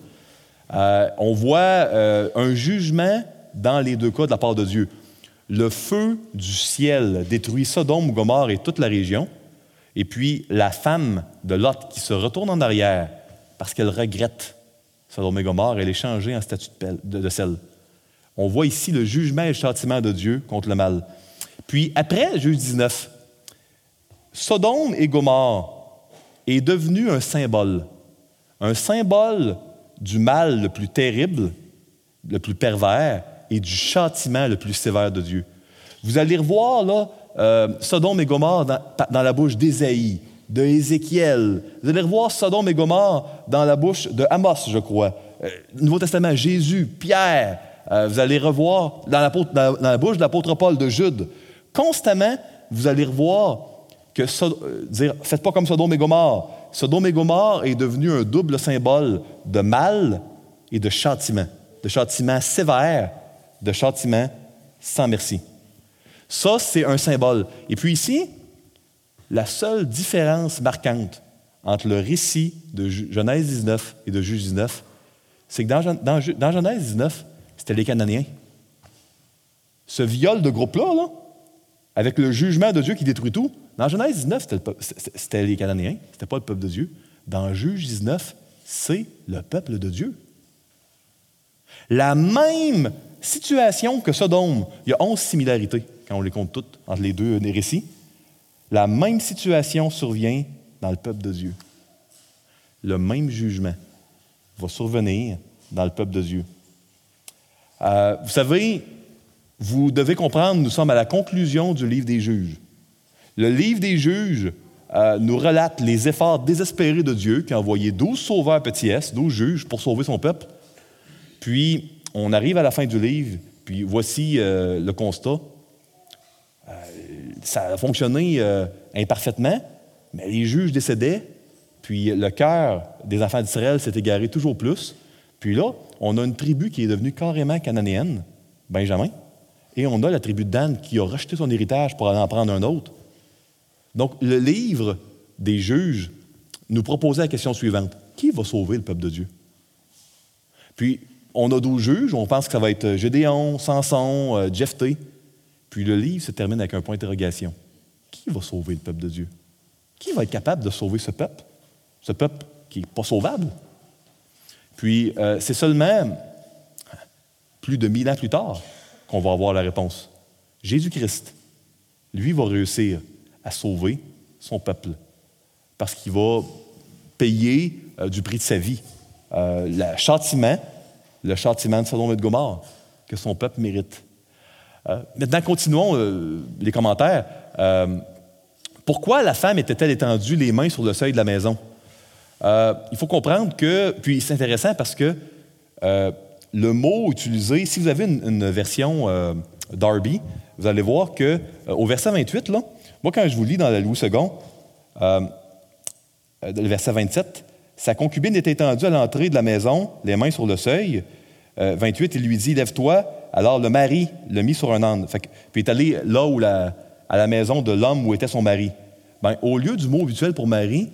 on voit un jugement dans les deux cas de la part de Dieu. Le feu du ciel détruit Sodome, Gomorre et toute la région. Et puis la femme de Lot qui se retourne en arrière parce qu'elle regrette Sodome et Gomorre, elle est changée en statut de, sel. On voit ici le jugement et le châtiment de Dieu contre le mal. Puis après, Juge 19, Sodome et Gomorre est devenu un symbole, un symbole du mal le plus terrible, le plus pervers et du châtiment le plus sévère de Dieu. Vous allez revoir là, euh, Sodome et Gomorre dans, la bouche d'Ésaïe, de Ézéchiel. Vous allez revoir Sodome et Gomorre dans la bouche de Amos, je crois. Euh, Nouveau Testament, Jésus, Pierre. Euh, vous allez revoir dans la, bouche de l'apôtre Paul, de Jude. Constamment, vous allez revoir que dire faites pas comme Sodome et Gomorre. Sodome et Gomorre est devenu un double symbole de mal et de châtiment, de châtiment sévère, de châtiment sans merci. Ça, c'est un symbole. Et puis ici, la seule différence marquante entre le récit de Genèse 19 et de Juge 19, c'est que dans, Genèse 19, c'était les Cananéens. Ce viol de groupe-là, là, avec le jugement de Dieu qui détruit tout, dans Genèse 19, c'était les Cananéens, c'était pas le peuple de Dieu. Dans Juge 19, c'est le peuple de Dieu. La même situation que Sodome, il y a onze similarités quand on les compte toutes entre les deux récits, la même situation survient dans le peuple de Dieu. Le même jugement va survenir dans le peuple de Dieu. Euh, vous savez, vous devez comprendre, nous sommes à la conclusion du livre des juges. Le livre des juges euh, nous relate les efforts désespérés de Dieu qui a envoyé douze sauveurs petits S, douze juges pour sauver son peuple. Puis, on arrive à la fin du livre, puis voici euh, le constat ça a fonctionné euh, imparfaitement, mais les juges décédaient, puis le cœur des enfants d'Israël s'est égaré toujours plus. Puis là, on a une tribu qui est devenue carrément cananéenne, Benjamin, et on a la tribu de Dan qui a rejeté son héritage pour aller en prendre un autre. Donc, le livre des juges nous proposait la question suivante. Qui va sauver le peuple de Dieu? Puis, on a 12 juges, on pense que ça va être Gédéon, Samson, euh, Jephthé. Puis le livre se termine avec un point d'interrogation. Qui va sauver le peuple de Dieu? Qui va être capable de sauver ce peuple? Ce peuple qui n'est pas sauvable? Puis euh, c'est seulement plus de mille ans plus tard qu'on va avoir la réponse. Jésus-Christ, lui, va réussir à sauver son peuple parce qu'il va payer euh, du prix de sa vie euh, le châtiment, le châtiment de Sodome et de Gomorre que son peuple mérite. Euh, maintenant, continuons euh, les commentaires. Euh, pourquoi la femme était-elle étendue les mains sur le seuil de la maison? il faut comprendre que, puis c'est intéressant parce que le mot utilisé, si vous avez une, version Darby, vous allez voir que au verset 28, là, moi quand je vous lis dans la Louis II, le verset 27, sa concubine était étendue à l'entrée de la maison, les mains sur le seuil. 28, il lui dit, lève-toi, alors le mari l'a mis sur un âne. puis il est allé là où à la maison de l'homme où était son mari. Ben, au lieu du mot habituel pour mari,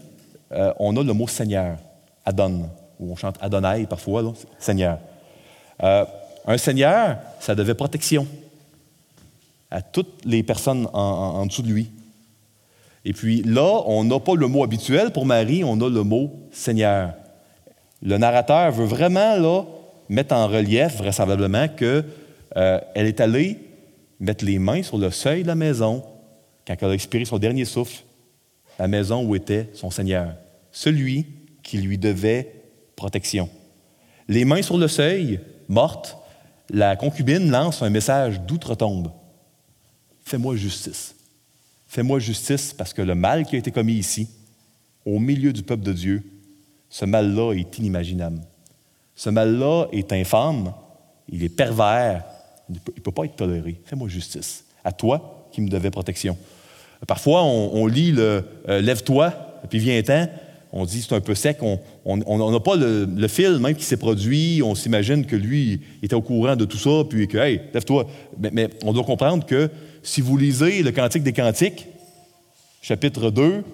euh, on a le mot Seigneur, Adon, où on chante Adonai parfois, Seigneur. Euh, un Seigneur, ça devait protection à toutes les personnes en, en dessous de lui. Et puis là, on n'a pas le mot habituel pour Marie, on a le mot Seigneur. Le narrateur veut vraiment là, mettre en relief vraisemblablement que euh, elle est allée mettre les mains sur le seuil de la maison quand elle a expiré son dernier souffle, la maison où était son Seigneur, celui qui lui devait protection. Les mains sur le seuil, morte, la concubine lance un message d'outre-tombe. Fais-moi justice. Fais-moi justice parce que le mal qui a été commis ici, au milieu du peuple de Dieu, ce mal-là est inimaginable. Ce mal-là est infâme, il est pervers, il ne peut pas être toléré. Fais-moi justice. À toi qui me devais protection. Parfois, on, lit le euh, Lève-toi, puis viens-t'en. On dit c'est un peu sec. On n'a pas le, film même qui s'est produit. On s'imagine que lui était au courant de tout ça, puis que, hey, lève-toi. Mais, on doit comprendre que si vous lisez le Cantique des Cantiques, chapitre 2,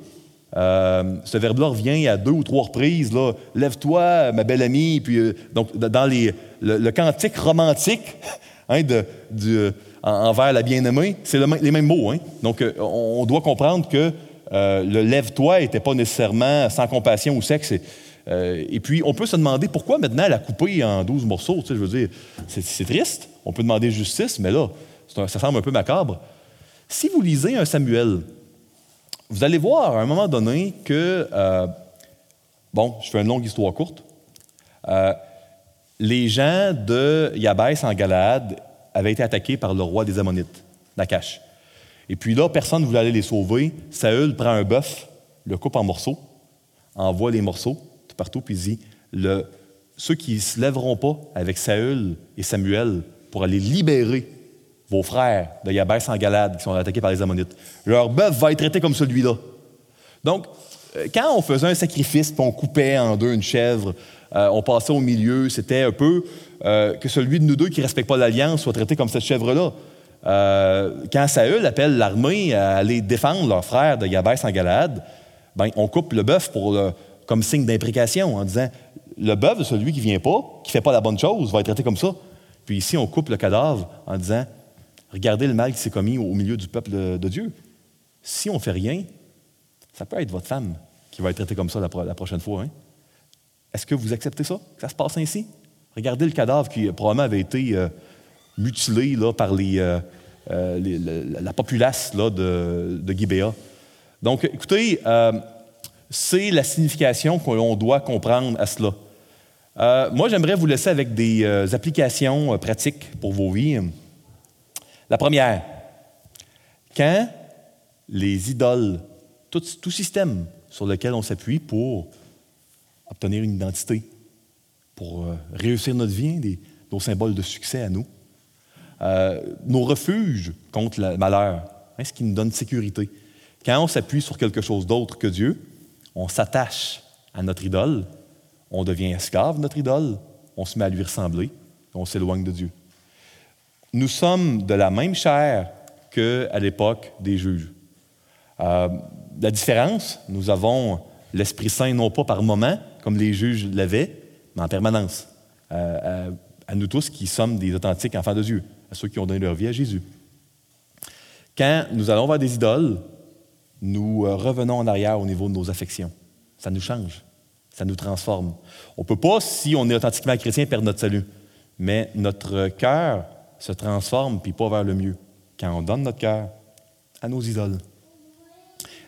euh, ce verbe-là revient à deux ou trois reprises. Lève-toi, ma belle amie. Puis, euh, donc, dans les, le cantique romantique, hein, euh, envers la bien-aimée, c'est les mêmes mots. Hein? Donc, euh, on doit comprendre que euh, le lève-toi n'était pas nécessairement sans compassion ou sexe. Et puis, on peut se demander pourquoi maintenant elle a coupé en 12 morceaux. Je veux dire, c'est triste. On peut demander justice, mais là, ça semble un peu macabre. Si vous lisez un Samuel, vous allez voir à un moment donné que, bon, je fais une longue histoire courte, les gens de Yabès en Galade avaient été attaqués par le roi des Ammonites, Nakash. Et puis là, personne ne voulait aller les sauver. Saül prend un bœuf, le coupe en morceaux, envoie les morceaux tout partout, puis dit le, ceux qui ne se lèveront pas avec Saül et Samuel pour aller libérer vos frères de Yabès en Galade qui sont attaqués par les Ammonites, leur bœuf va être traité comme celui-là. Donc, euh, quand on faisait un sacrifice, puis on coupait en deux une chèvre, euh, on passait au milieu, c'était un peu euh, que celui de nous deux qui ne respecte pas l'alliance soit traité comme cette chèvre-là. quand Saül appelle l'armée à aller défendre leur frère de Yabès en Galade, ben, on coupe le bœuf comme signe d'imprécation en disant le bœuf de celui qui ne vient pas, qui ne fait pas la bonne chose, va être traité comme ça. Puis ici, on coupe le cadavre en disant regardez le mal qui s'est commis au milieu du peuple de, Dieu. Si on ne fait rien, ça peut être votre femme qui va être traitée comme ça la, prochaine fois. Hein. Est-ce que vous acceptez ça, que ça se passe ainsi? Regardez le cadavre qui probablement avait été euh, mutilé là, par euh, euh, la, populace là, de, de Gibéa. Donc, écoutez, c'est la signification qu'on doit comprendre à cela. moi, j'aimerais vous laisser avec des applications pratiques pour vos vies. La première, quand les idoles, tout, système sur lequel on s'appuie pour obtenir une identité, pour euh, réussir notre vie, des, nos symboles de succès à nous, euh, nos refuges contre le malheur, hein, ce qui nous donne sécurité. Quand on s'appuie sur quelque chose d'autre que Dieu, on s'attache à notre idole, on devient esclave de notre idole, on se met à lui ressembler, on s'éloigne de Dieu nous sommes de la même chair qu'à l'époque des juges. Euh, la différence, nous avons l'Esprit Saint non pas par moment, comme les juges l'avaient, mais en permanence. Euh, à, nous tous qui sommes des authentiques enfants de Dieu, à ceux qui ont donné leur vie à Jésus. Quand nous allons vers des idoles, nous euh, revenons en arrière au niveau de nos affections. Ça nous change, ça nous transforme. On ne peut pas, si on est authentiquement chrétien, perdre notre salut. Mais notre cœur se transforme puis pas vers le mieux quand on donne notre cœur à nos idoles.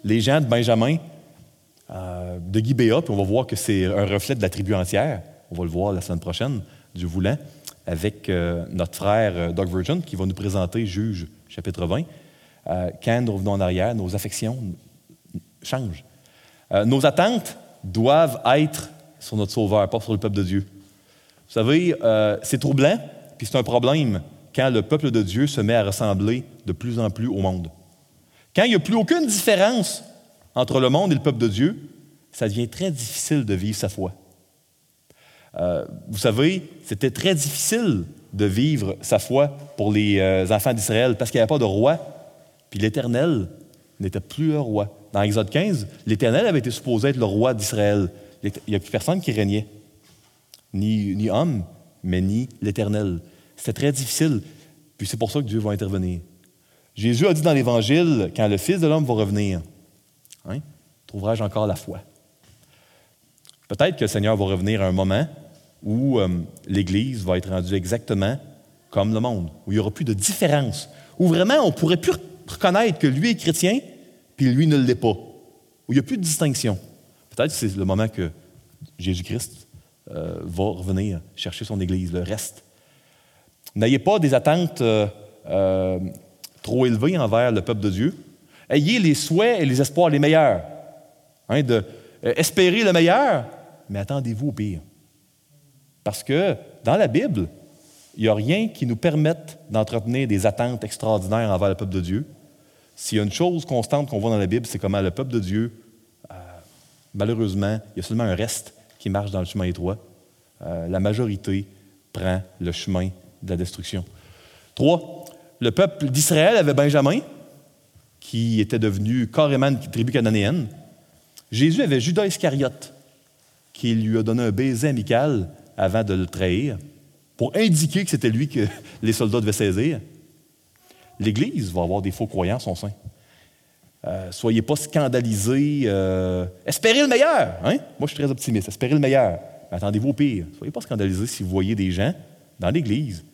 Les gens de Benjamin, euh, de Gibéa, puis on va voir que c'est un reflet de la tribu entière. On va le voir la semaine prochaine, Dieu voulant, avec euh, notre frère euh, Doug Virgin qui va nous présenter Juge chapitre 20. quand nous revenons en arrière, nos affections changent. nos attentes doivent être sur notre Sauveur, pas sur le peuple de Dieu. Vous savez, c'est troublant, puis c'est un problème quand le peuple de Dieu se met à ressembler de plus en plus au monde. Quand il n'y a plus aucune différence entre le monde et le peuple de Dieu, ça devient très difficile de vivre sa foi. Euh, vous savez, c'était très difficile de vivre sa foi pour les euh, enfants d'Israël parce qu'il n'y avait pas de roi, puis l'Éternel n'était plus un roi. Dans Exode 15, l'Éternel avait été supposé être le roi d'Israël. Il n'y a plus personne qui régnait, ni, ni homme, mais ni l'Éternel. C'était très difficile. Puis c'est pour ça que Dieu va intervenir. Jésus a dit dans l'Évangile, quand le Fils de l'homme va revenir, hein, trouverai-je encore la foi? Peut-être que le Seigneur va revenir à un moment où euh, l'Église va être rendue exactement comme le monde, où il n'y aura plus de différence, où vraiment on ne pourrait plus reconnaître que lui est chrétien, puis lui ne l'est pas, où il n'y a plus de distinction. Peut-être que c'est le moment que Jésus-Christ euh, va revenir chercher son Église, le reste. N'ayez pas des attentes euh, trop élevées envers le peuple de Dieu. Ayez les souhaits et les espoirs les meilleurs. Hein, de, euh, espérer le meilleur, mais attendez-vous au pire. Parce que dans la Bible, il n'y a rien qui nous permette d'entretenir des attentes extraordinaires envers le peuple de Dieu. S'il y a une chose constante qu'on voit dans la Bible, c'est comment le peuple de Dieu, malheureusement, il y a seulement un reste qui marche dans le chemin étroit. la majorité prend le chemin de la destruction. Trois, le peuple d'Israël avait Benjamin, qui était devenu carrément une tribu cananéenne. Jésus avait Judas Iscariote, qui lui a donné un baiser amical avant de le trahir, pour indiquer que c'était lui que les soldats devaient saisir. L'Église va avoir des faux croyants son sein. Euh, soyez pas scandalisés. Euh, espérez le meilleur. Hein? Moi, je suis très optimiste. Espérez le meilleur. Attendez-vous au pire. Soyez pas scandalisés si vous voyez des gens dans l'Église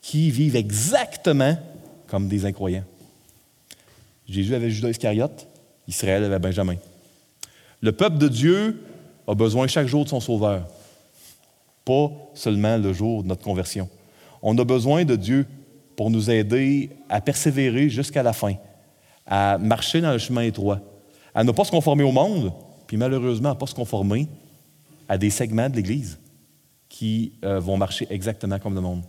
qui vivent exactement comme des incroyants. Jésus avait Judas Iscariote, Israël avait Benjamin. Le peuple de Dieu a besoin chaque jour de son Sauveur, pas seulement le jour de notre conversion. On a besoin de Dieu pour nous aider à persévérer jusqu'à la fin, à marcher dans le chemin étroit, à ne pas se conformer au monde, puis malheureusement à ne pas se conformer à des segments de l'Église qui euh, vont marcher exactement comme le monde.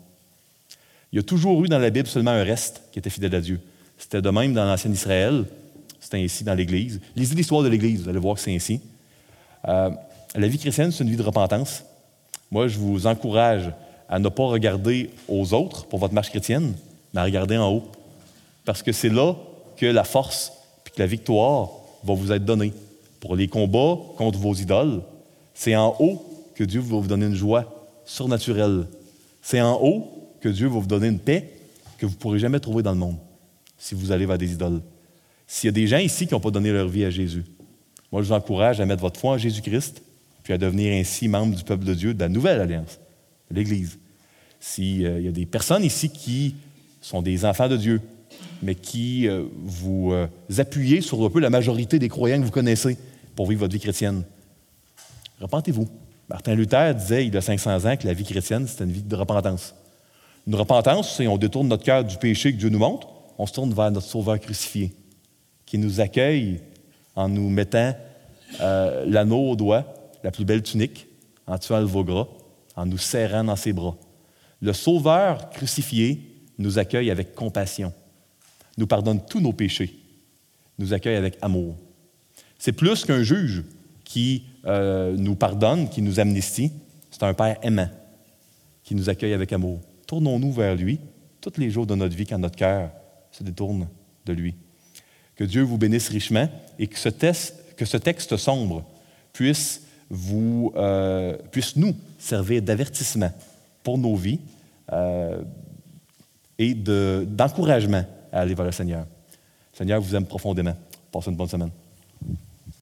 Il y a toujours eu dans la Bible seulement un reste qui était fidèle à Dieu. C'était de même dans l'ancien Israël, c'était ainsi dans l'Église. Lisez l'histoire de l'Église, vous allez voir que c'est ainsi. Euh, la vie chrétienne, c'est une vie de repentance. Moi, je vous encourage à ne pas regarder aux autres pour votre marche chrétienne, mais à regarder en haut. Parce que c'est là que la force et que la victoire va vous être donnée. Pour les combats contre vos idoles, c'est en haut que Dieu va vous donner une joie surnaturelle. C'est en haut que Dieu va vous donner une paix que vous ne pourrez jamais trouver dans le monde si vous allez vers des idoles. S'il y a des gens ici qui n'ont pas donné leur vie à Jésus, moi je vous encourage à mettre votre foi en Jésus-Christ, puis à devenir ainsi membre du peuple de Dieu, de la nouvelle alliance, de l'Église. S'il euh, y a des personnes ici qui sont des enfants de Dieu, mais qui euh, vous euh, appuyez sur un peu la majorité des croyants que vous connaissez pour vivre votre vie chrétienne, repentez-vous. Martin Luther disait il y a 500 ans que la vie chrétienne, c'était une vie de repentance. Une repentance, c'est on détourne notre cœur du péché que Dieu nous montre, on se tourne vers notre Sauveur crucifié, qui nous accueille en nous mettant euh, l'anneau au doigt, la plus belle tunique, en tuant le veau gras, en nous serrant dans ses bras. Le Sauveur crucifié nous accueille avec compassion, nous pardonne tous nos péchés, nous accueille avec amour. C'est plus qu'un juge qui euh, nous pardonne, qui nous amnistie, c'est un Père aimant qui nous accueille avec amour. Tournons-nous vers lui tous les jours de notre vie quand notre cœur se détourne de lui. Que Dieu vous bénisse richement et que ce, texte sombre euh, puisse nous servir d'avertissement pour nos vies euh, et d'encouragement à aller vers le Seigneur. Le Seigneur vous aime profondément. Passez une bonne semaine.